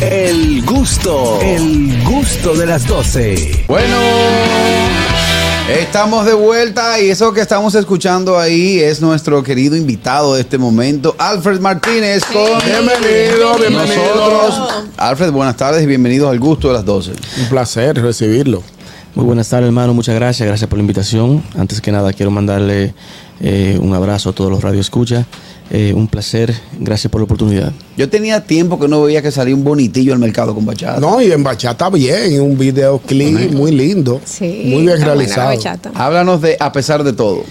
El gusto, el gusto de las 12. Bueno, estamos de vuelta y eso que estamos escuchando ahí es nuestro querido invitado de este momento, Alfred Martínez. Con Bienvenido, bienvenido. nosotros. Alfred, buenas tardes y bienvenidos al gusto de las 12. Un placer recibirlo. Muy buenas tardes, hermano. Muchas gracias. Gracias por la invitación. Antes que nada, quiero mandarle eh, un abrazo a todos los Radio Escucha. Eh, un placer. Gracias por la oportunidad. Yo tenía tiempo que no veía que salía un bonitillo al mercado con bachata. No, y en bachata bien, un videoclip muy lindo. Sí, muy bien realizado. Háblanos de A pesar de todo.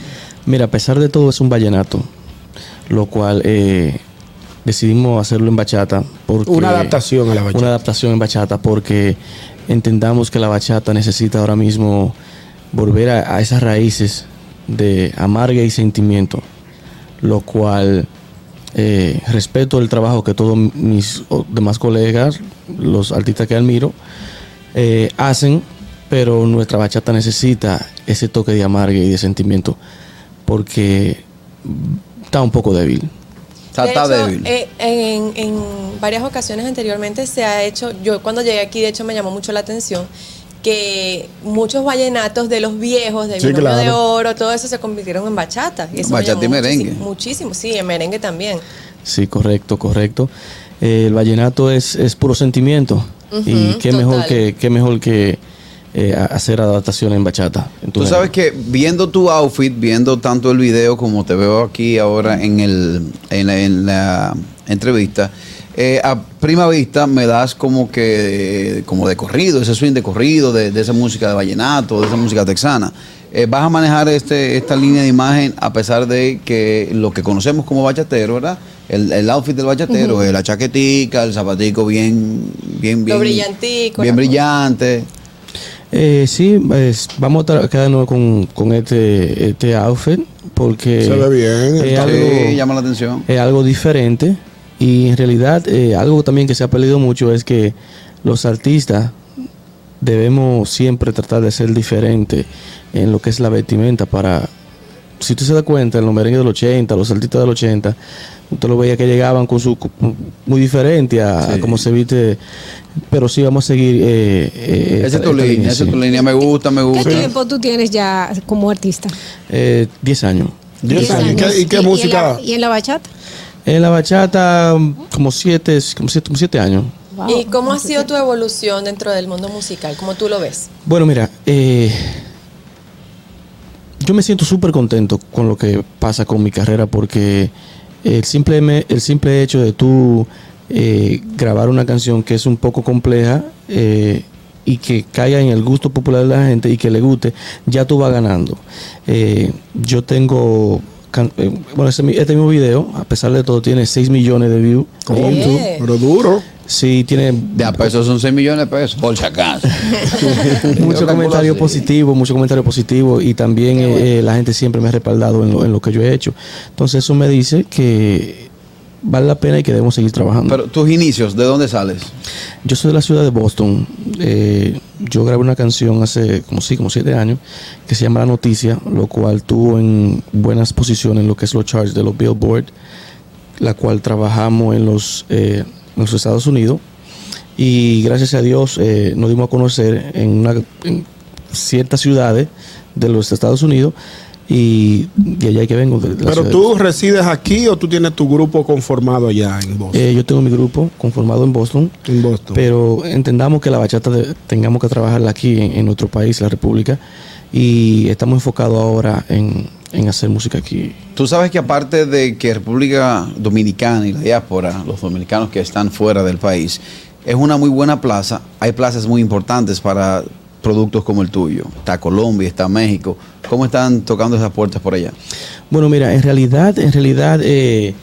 Mira, a pesar de todo, es un vallenato, lo cual eh, decidimos hacerlo en bachata. Porque, Una adaptación a la bachata. Una adaptación en bachata, porque entendamos que la bachata necesita ahora mismo volver a, a esas raíces de amarga y sentimiento, lo cual eh, respeto el trabajo que todos mis demás colegas, los artistas que admiro, eh, hacen, pero nuestra bachata necesita ese toque de amarga y de sentimiento, porque está un poco débil. Está, De está hecho, débil. eh, en, en varias ocasiones anteriormente se ha hecho, yo cuando llegué aquí de hecho me llamó mucho la atención que muchos vallenatos de los viejos, de Sí, claro. de Oro, todo eso se convirtieron en bachata. Y eso me Bachata y merengue. muchísimo, Muchísimo, sí, en merengue también. Sí, correcto, correcto. Eh, el vallenato es, es puro sentimiento. y qué mejor que, qué mejor que eh, hacer adaptación en bachata. en tu Tú sabes que viendo tu outfit, viendo tanto el video como te veo aquí ahora en, el, en, la, en la entrevista, eh, a prima vista me das como que eh, como de corrido, ese swing de corrido, de, de esa música de vallenato, de esa música texana. Eh, vas a manejar este, esta línea de imagen a pesar de que lo que conocemos como bachatero, ¿verdad? El, el outfit del bachatero, eh, la chaquetica, el zapatico bien, bien, bien, Lo brillantico, bien la- brillante. Eh, sí, pues, vamos a quedarnos con, con este, este outfit porque Se ve bien, es algo, Sí, llama la atención. es algo diferente y en realidad eh, algo también que se ha perdido mucho es que los artistas debemos siempre tratar de ser diferentes en lo que es la vestimenta para si usted se da cuenta en los merengues del 80 los artistas del 80 usted lo veía que llegaban con su muy diferente a, a Sí. cómo se viste pero sí vamos a seguir eh, eh, Esa es tu esta línea, esa es sí. tu línea. Me gusta, me ¿Qué gusta. tiempo tú tienes ya como artista? Eh, 10 años Diez Diez años. ¿Y qué, y qué música? la- ¿Y en la bachata? En la bachata como 7 como siete, como siete años Wow. ¿Y cómo ha sido tu evolución dentro del mundo musical? ¿Cómo tú lo ves? Bueno, mira, eh, yo me siento súper contento con lo que pasa con mi carrera porque el simple, me- el simple hecho de tú eh, grabar una canción que es un poco compleja eh, y que caiga en el gusto popular de la gente y que le guste, ya tú vas ganando. Eh, yo tengo... can- eh, Bueno, este, mi- este mismo video, a pesar de todo, tiene 6 millones de views. YouTube. Bien. Pero duro. Sí, tiene De a pesos son 6 millones de pesos, por si acaso. mucho comentario positivo, mucho comentario positivo y también eh, la gente siempre me ha respaldado en lo, en lo que yo he hecho. Entonces eso me dice que vale la pena y que debemos seguir trabajando. Pero tus inicios, ¿de dónde sales? yo soy de la ciudad de Boston. Eh, yo grabé una canción hace como sí, como siete años que se llama La Noticia, lo cual tuvo en buenas posiciones en lo que es los charts de los Billboard, la cual trabajamos en los, eh, en los Estados Unidos y gracias a Dios eh, nos dimos a conocer en, una, en ciertas ciudades de los Estados Unidos y de allá que vengo. de- de la Pero de tú resides aquí o tú tienes tu grupo conformado allá en Boston. Eh, yo tengo mi grupo conformado en Boston, en Boston. pero entendamos que la bachata de- tengamos que trabajarla aquí en, en nuestro país, la República, y estamos enfocados ahora en, en hacer música aquí. Tú sabes que aparte de que República Dominicana y la diáspora, los dominicanos que están fuera del país, es una muy buena plaza, hay plazas muy importantes para productos como el tuyo. Está Colombia, está México. ¿Cómo están tocando esas puertas por allá? Bueno, mira, en realidad, en realidad, eh,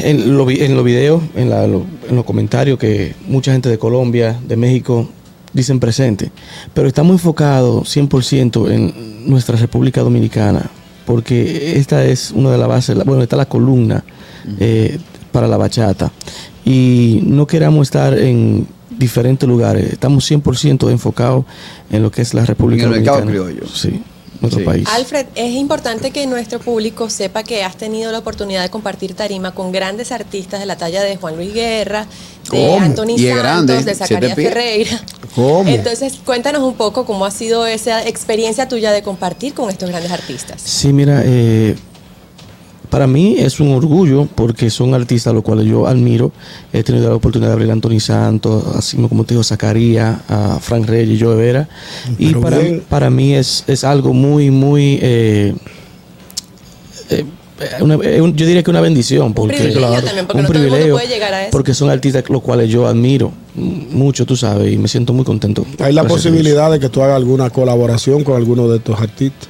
en, lo, vi- en los videos, en, la- lo- en los comentarios que mucha gente de Colombia, de México, dicen presente, pero estamos enfocados 100% en nuestra República Dominicana, porque esta es una de las bases, bueno, está la columna eh, para la bachata, y no queramos estar en diferentes lugares, estamos 100% enfocados en lo que es la República En el mercado Dominicana. criollo. Sí. nuestro Sí. país. Alfred, es importante que nuestro público sepa que has tenido la oportunidad de compartir tarima con grandes artistas de la talla de Juan Luis Guerra, de ¿Cómo? Anthony Santos, grande, de Zacarías. Ferreira. ¿Cómo? Entonces, cuéntanos un poco cómo ha sido esa experiencia tuya de compartir con estos grandes artistas. Sí, mira, eh, para mí es un orgullo porque son artistas a los cuales yo admiro. He tenido la oportunidad de abrir a Anthony Santos, así como te digo, Zacarías, a Frank Reyes, Joe Vera. Y para, bien. para mí es, es algo muy, muy... eh, eh, una- eh, un- yo diría que una bendición porque privilegio también, porque un no todo el mundo privilegio, puede llegar a eso. porque son artistas los cuales yo admiro mucho tú sabes y me siento muy contento Hay la posibilidad de que tú hagas alguna colaboración con alguno de estos artistas.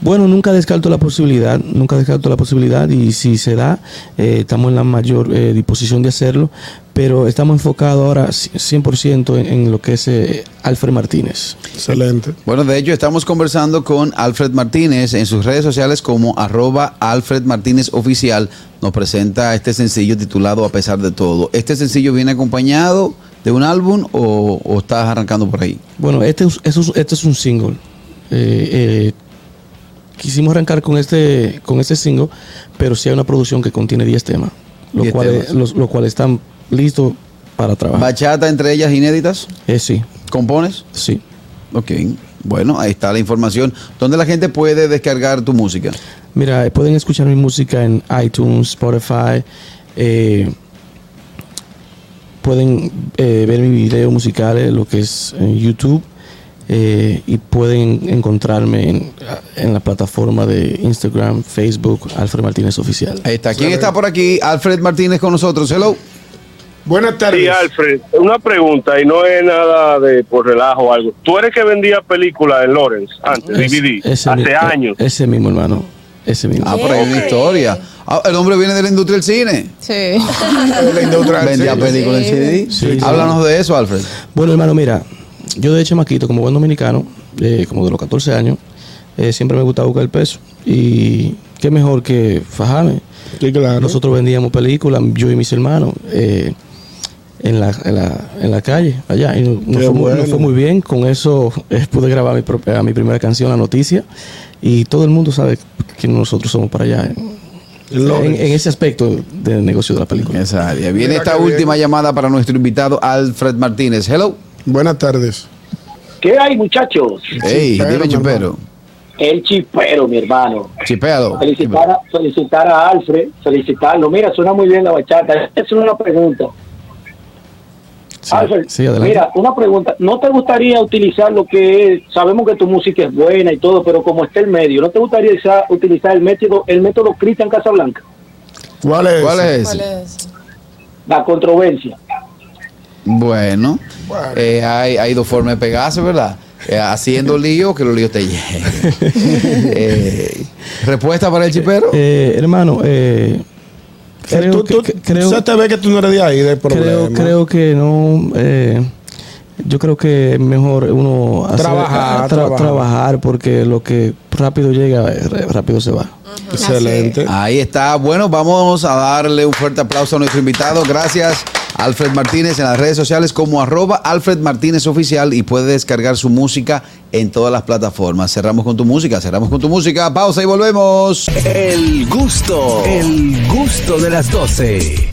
Bueno, nunca descarto la posibilidad, nunca descarto la posibilidad y si se da, eh, estamos en la mayor eh, disposición de hacerlo, pero estamos enfocados ahora 100% en, en lo que es eh, Alfred Martínez. Excelente. Bueno, de hecho, estamos conversando con Alfred Martínez en sus redes sociales como arroba Alfred Martínez Oficial. Nos presenta este sencillo titulado A pesar de todo. ¿Este sencillo viene acompañado de un álbum o, o estás arrancando por ahí? Bueno, este, es- este es- este es un single. Eh, eh, quisimos arrancar con este, con este single, pero sí hay una producción que contiene 10 temas, los 10 cuales, los, los cuales están listos para trabajar. ¿Bachata entre ellas inéditas? Eh, sí, ¿Compones? sí. Ok. Bueno, ahí está la información. ¿Dónde la gente puede descargar tu música? Mira, eh, pueden escuchar mi música en iTunes, Spotify. eh, pueden eh, ver mi video musical, lo que es en YouTube. Eh, y pueden encontrarme en, en la plataforma de Instagram, Facebook, Alfred Martínez Oficial. Ahí está. ¿Quién está por aquí? Alfred Martínez con nosotros. Hello. Buenas tardes. Sí, Alfred, una pregunta y no es nada de por relajo o algo. Tú eres que vendía películas en Lawrence antes, Es- DVD, ese hace eh, años. Ese mismo, hermano. Ese mismo. Ah, por ahí hay una historia. Ah, el hombre viene de la industria del cine. Sí. La industria del Vendía películas en CD. Sí, sí. Háblanos de eso, Alfred. Bueno, hermano, mira, yo de chamaquito, como buen dominicano, eh, como de los 14 años, eh, siempre me gustaba buscar el peso. Y qué mejor que fajarme. Sí, claro. Nosotros vendíamos películas, yo y mis hermanos, eh, en, la, en, la, en la calle, allá. Y nos, fue, muy- nos bueno. fue muy bien. Con eso eh, pude grabar mi, propia- mi primera canción, La Noticia. Y todo el mundo sabe que nosotros somos para allá. En, En Lawrence. en ese aspecto del negocio de la película. Esa área. Viene Mira esta última bien. llamada para nuestro invitado Alfred Martínez. Hello. Buenas tardes. ¿Qué hay, muchachos? Hey, Chipero, dime mi chipero. El chipero, mi hermano. Chipeado. Felicitar a, felicitar a Alfred, felicitarlo. Mira, suena muy bien la bachata. Es una pregunta. Sí, Alfred, sí, mira, una pregunta. ¿No te gustaría utilizar lo que es, sabemos que tu música es buena y todo, pero como está el medio, ¿no te gustaría utilizar el método, el método Cristian Casablanca? ¿Cuál es? ¿Cuál es ¿Cuál es? La controversia. Bueno, Bueno. eh, hay, hay dos formas de pegarse, ¿verdad? Eh, haciendo lío, que los líos te lleguen. Eh, ¿Respuesta para el chipero? Eh, hermano, eh, creo, Tú- tú- que, creo, se te ve que tú no eres de ahí, del problema. creo, creo que no. eh, yo creo que es mejor uno hacer- Trabajar, tra- trabajar. trabajar, porque lo que rápido llega, rápido se va. Excelente. Ahí está. Bueno, vamos a darle un fuerte aplauso a nuestro invitado. Gracias, Alfred Martínez, en las redes sociales como arroba Alfred Martínez Oficial y puede descargar su música en todas las plataformas. Cerramos con tu música, cerramos con tu música. Pausa y volvemos. El gusto, el gusto de las 12.